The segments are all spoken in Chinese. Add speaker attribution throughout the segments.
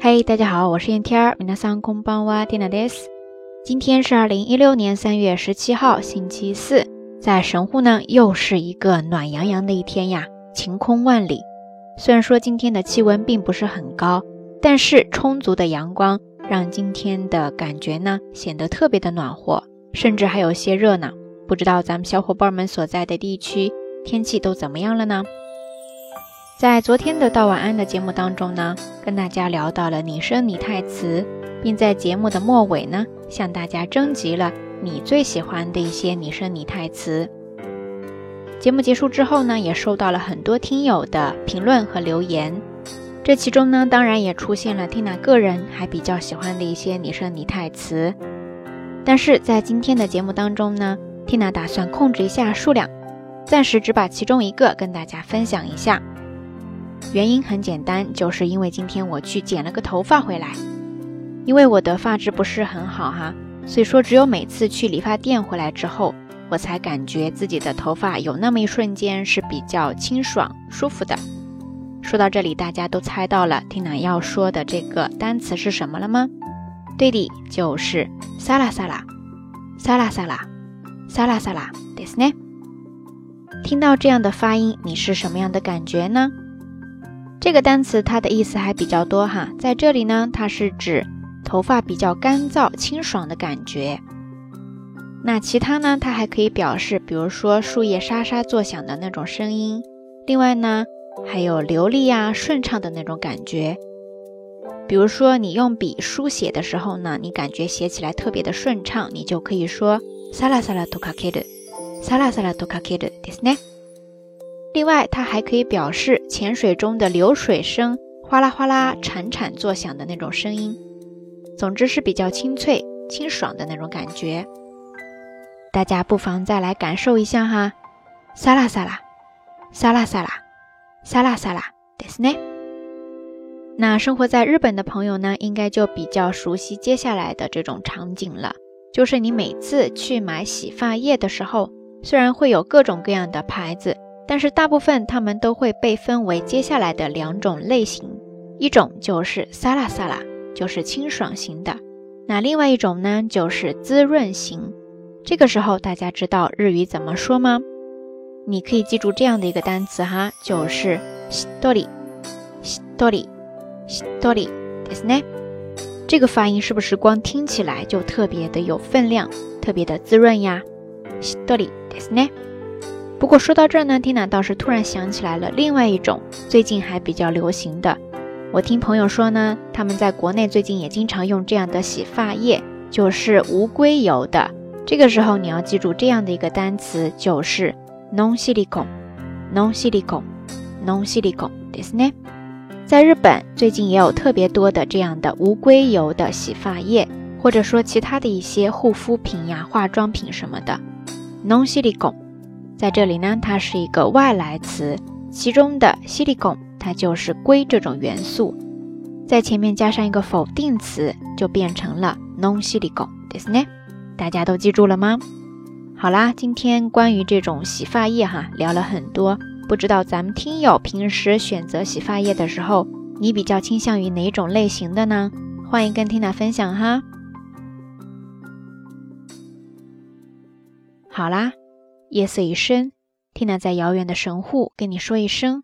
Speaker 1: 嘿，大家好，我是燕天儿。皆さんこんばんは、ティナです。今天是二零一六年三月十七号，星期四，在神户呢，又是一个暖洋洋的一天呀，晴空万里。虽然说今天的气温并不是很高，但是充足的阳光让今天的感觉呢显得特别的暖和，甚至还有些热呢。不知道咱们小伙伴们所在的地区天气都怎么样了呢？ 在昨天的道晚安的节目当中呢，跟大家聊到了拟声拟态词，并在节目的末尾呢，向大家征集了你最喜欢的一些拟声拟态词。节目结束之后呢，也收到了很多听友的评论和留言，这其中呢，当然也出现了 Tina 个人还比较喜欢的一些拟声拟态词。但是在今天的节目当中呢，Tina 打算控制一下数量，暂时只把其中一个跟大家分享一下。原因很简单，就是因为今天我去剪了个头发回来。因为我的发质不是很好哈，所以说只有每次去理发店回来之后，我才感觉自己的头发有那么一瞬间是比较清爽舒服的。说到这里，大家都猜到了 Tina 要说的这个单词是什么了吗？对的，就是沙拉沙拉，沙拉沙拉。萨拉萨拉，ですね。听到这样的发音，你是什么样的感觉呢？这个单词它的意思还比较多哈，在这里呢，它是指头发比较干燥、清爽的感觉。那其他呢，它还可以表示，比如说树叶沙沙作响的那种声音。另外呢，还有流利呀、顺畅的那种感觉。比如说你用笔书写的时候呢，你感觉写起来特别的顺畅，你就可以说。沙拉沙拉多卡克的，沙拉沙拉多卡克的，对是呢。另外，它还可以表示浅水中的流水声，哗啦哗啦、潺潺作响的那种声音。总之是比较清脆、清爽的那种感觉。大家不妨再来感受一下哈，沙拉沙拉，沙拉沙拉，沙拉沙拉，对是呢。那生活在日本的朋友呢，应该就比较熟悉接下来的这种场景了。就是你每次去买洗发液的时候，虽然会有各种各样的牌子，但是大部分它们都会被分为接下来的两种类型，一种就是沙拉沙拉，就是清爽型的；那另外一种呢，就是滋润型。这个时候大家知道日语怎么说吗？你可以记住这样的一个单词哈，就是しっとり、しっとり、しっとりですね。这个发音是不是光听起来就特别的有分量，特别的滋润呀？ 不过说到这儿呢，Tina 倒是突然想起来了另外一种最近还比较流行的。我听朋友说呢，他们在国内最近也经常用这样的洗发液，就是无硅油的。这个时候你要记住这样的一个单词，就是 non silicone，non silicone，non silicone，对是呢。在日本，最近也有特别多的这样的无硅油的洗发液，或者说其他的一些护肤品呀、化妆品什么的。non silicone，在这里呢，它是一个外来词，其中的 silicon 它就是硅这种元素，在前面加上一个否定词，就变成了 non silicon，对是呢？大家都记住了吗？好啦，今天关于这种洗发液哈，聊了很多。不知道咱们听友平时选择洗发液的时候，你比较倾向于哪种类型的呢？欢迎跟 Tina 分享哈。好啦，夜色已深听娜在遥远的神户跟你说一声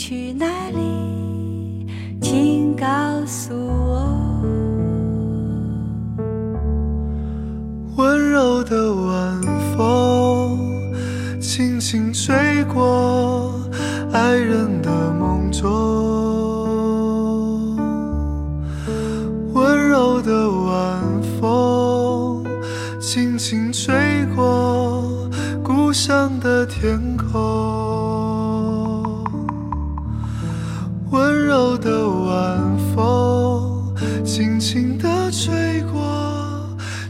Speaker 2: 去哪里？